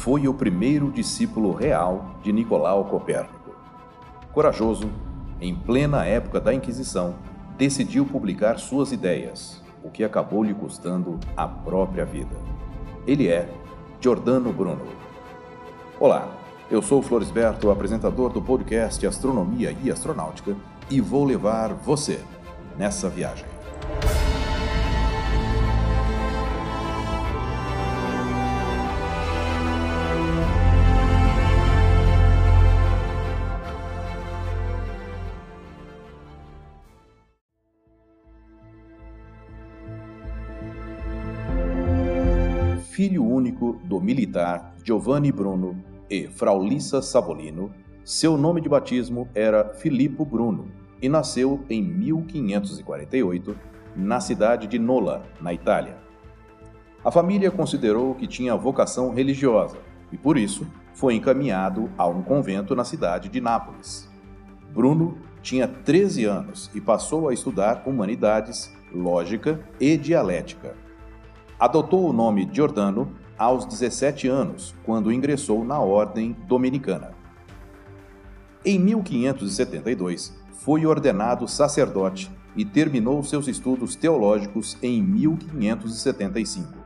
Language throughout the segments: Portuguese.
foi o primeiro discípulo real de Nicolau Copérnico. Corajoso, em plena época da Inquisição, decidiu publicar suas ideias, o que acabou lhe custando a própria vida. Ele é Giordano Bruno. Olá, eu sou Florisberto, apresentador do podcast Astronomia e Astronáutica, e vou levar você nessa viagem. Filho único do militar Giovanni Bruno e Fraulissa Savolino, seu nome de batismo era Filippo Bruno e nasceu em 1548 na cidade de Nola, na Itália. A família considerou que tinha vocação religiosa e, por isso, foi encaminhado a um convento na cidade de Nápoles. Bruno tinha 13 anos e passou a estudar humanidades, lógica e dialética Adotou o nome Giordano aos 17 anos, quando ingressou na Ordem Dominicana. Em 1572, foi ordenado sacerdote e terminou seus estudos teológicos em 1575.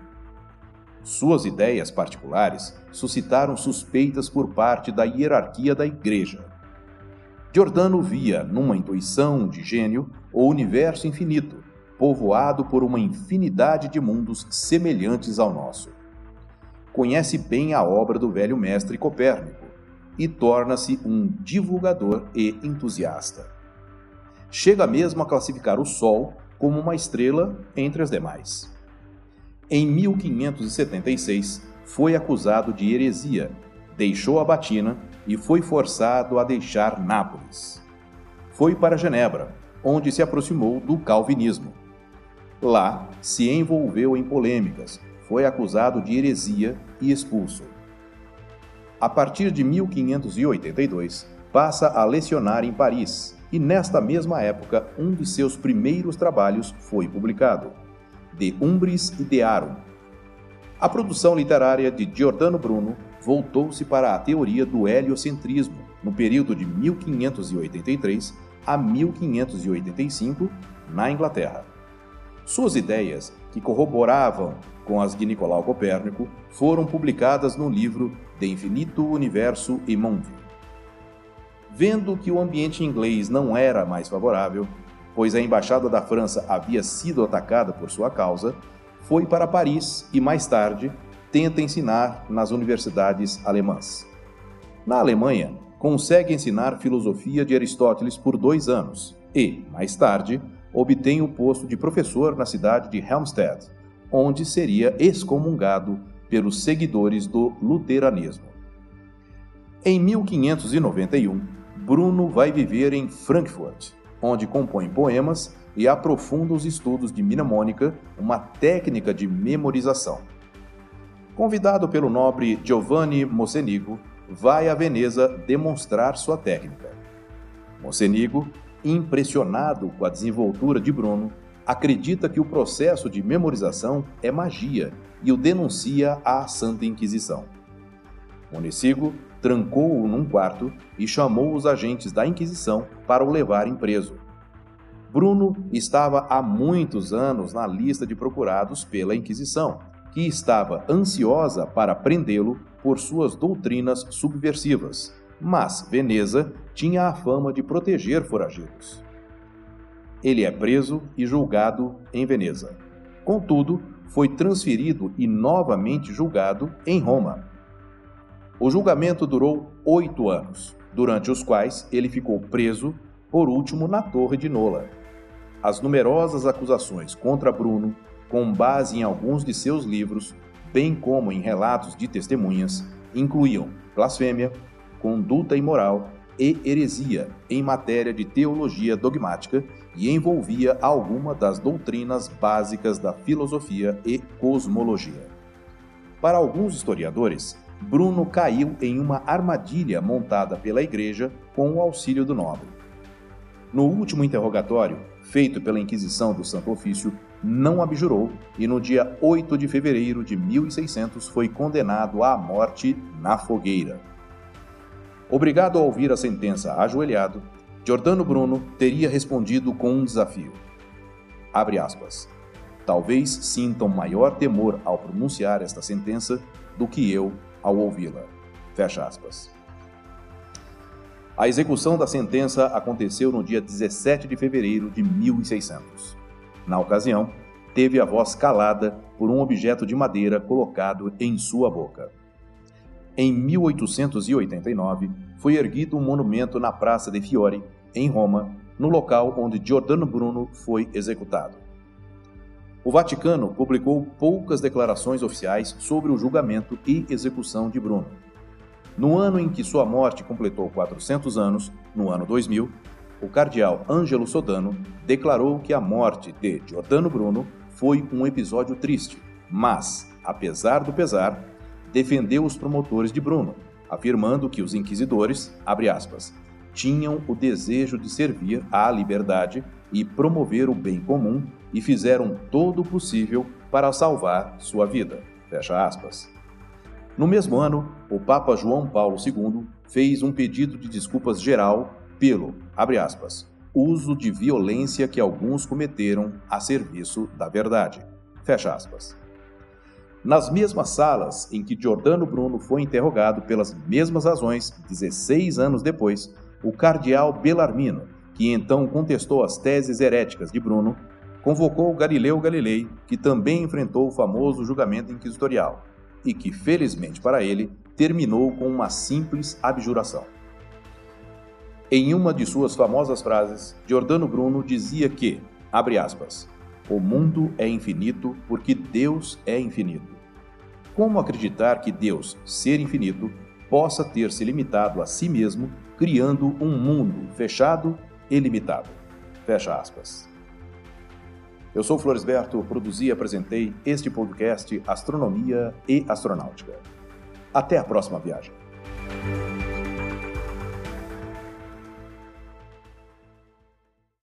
Suas ideias particulares suscitaram suspeitas por parte da hierarquia da Igreja. Giordano via, numa intuição de gênio, o universo infinito povoado por uma infinidade de mundos semelhantes ao nosso. Conhece bem a obra do velho mestre Copérnico e torna-se um divulgador e entusiasta. Chega mesmo a classificar o Sol como uma estrela entre as demais. Em 1576, foi acusado de heresia, deixou a batina e foi forçado a deixar Nápoles. Foi para Genebra, onde se aproximou do calvinismo Lá, se envolveu em polêmicas, foi acusado de heresia e expulso. A partir de 1582, passa a lecionar em Paris e, nesta mesma época, um de seus primeiros trabalhos foi publicado, De Umbris Idearum. A produção literária de Giordano Bruno voltou-se para a teoria do heliocentrismo no período de 1583 a 1585, na Inglaterra. Suas ideias, que corroboravam com as de Nicolau Copérnico, foram publicadas no livro De Infinito Universo e Mundi. Vendo que o ambiente inglês não era mais favorável, pois a embaixada da França havia sido atacada por sua causa, foi para Paris e mais tarde tenta ensinar nas universidades alemãs. Na Alemanha, consegue ensinar filosofia de Aristóteles por dois anos e, mais tarde, obtém o posto de professor na cidade de Helmstedt, onde seria excomungado pelos seguidores do luteranismo. Em 1591, Bruno vai viver em Frankfurt, onde compõe poemas e aprofunda os estudos de mnemônica, uma técnica de memorização. Convidado pelo nobre Giovanni Mocenigo, vai a Veneza demonstrar sua técnica. Mocenigo impressionado com a desenvoltura de Bruno, acredita que o processo de memorização é magia e o denuncia à Santa Inquisição. Monecigo trancou-o num quarto e chamou os agentes da Inquisição para o levarem preso. Bruno estava há muitos anos na lista de procurados pela Inquisição, que estava ansiosa para prendê-lo por suas doutrinas subversivas mas Veneza tinha a fama de proteger foragidos. Ele é preso e julgado em Veneza. Contudo, foi transferido e novamente julgado em Roma. O julgamento durou oito anos, durante os quais ele ficou preso, por último, na Torre de Nola. As numerosas acusações contra Bruno, com base em alguns de seus livros, bem como em relatos de testemunhas, incluíam blasfêmia, conduta imoral e heresia em matéria de teologia dogmática e envolvia alguma das doutrinas básicas da filosofia e cosmologia. Para alguns historiadores, Bruno caiu em uma armadilha montada pela Igreja com o auxílio do nobre. No último interrogatório, feito pela Inquisição do Santo Ofício, não abjurou e no dia 8 de fevereiro de 1600 foi condenado à morte na fogueira. Obrigado a ouvir a sentença ajoelhado, Giordano Bruno teria respondido com um desafio. Abre aspas. Talvez sintam maior temor ao pronunciar esta sentença do que eu ao ouvi-la. Fecha aspas. A execução da sentença aconteceu no dia 17 de fevereiro de 1600. Na ocasião, teve a voz calada por um objeto de madeira colocado em sua boca. Em 1889, foi erguido um monumento na Praça de Fiore, em Roma, no local onde Giordano Bruno foi executado. O Vaticano publicou poucas declarações oficiais sobre o julgamento e execução de Bruno. No ano em que sua morte completou 400 anos, no ano 2000, o cardeal Ângelo Sodano declarou que a morte de Giordano Bruno foi um episódio triste, mas, apesar do pesar, defendeu os promotores de Bruno, afirmando que os inquisidores, aspas, tinham o desejo de servir à liberdade e promover o bem comum e fizeram todo o possível para salvar sua vida. Fecha aspas. No mesmo ano, o Papa João Paulo II fez um pedido de desculpas geral pelo, abre aspas, uso de violência que alguns cometeram a serviço da verdade. Fecha aspas. Nas mesmas salas em que Giordano Bruno foi interrogado pelas mesmas razões 16 anos depois, o cardeal Bellarmino, que então contestou as teses heréticas de Bruno, convocou Galileu Galilei, que também enfrentou o famoso julgamento inquisitorial e que, felizmente para ele, terminou com uma simples abjuração. Em uma de suas famosas frases, Giordano Bruno dizia que, abre aspas, o mundo é infinito porque Deus é infinito. Como acreditar que Deus, ser infinito, possa ter se limitado a si mesmo, criando um mundo fechado e limitado? Fecha aspas. Eu sou Floresberto, produzi e apresentei este podcast Astronomia e Astronáutica. Até a próxima viagem.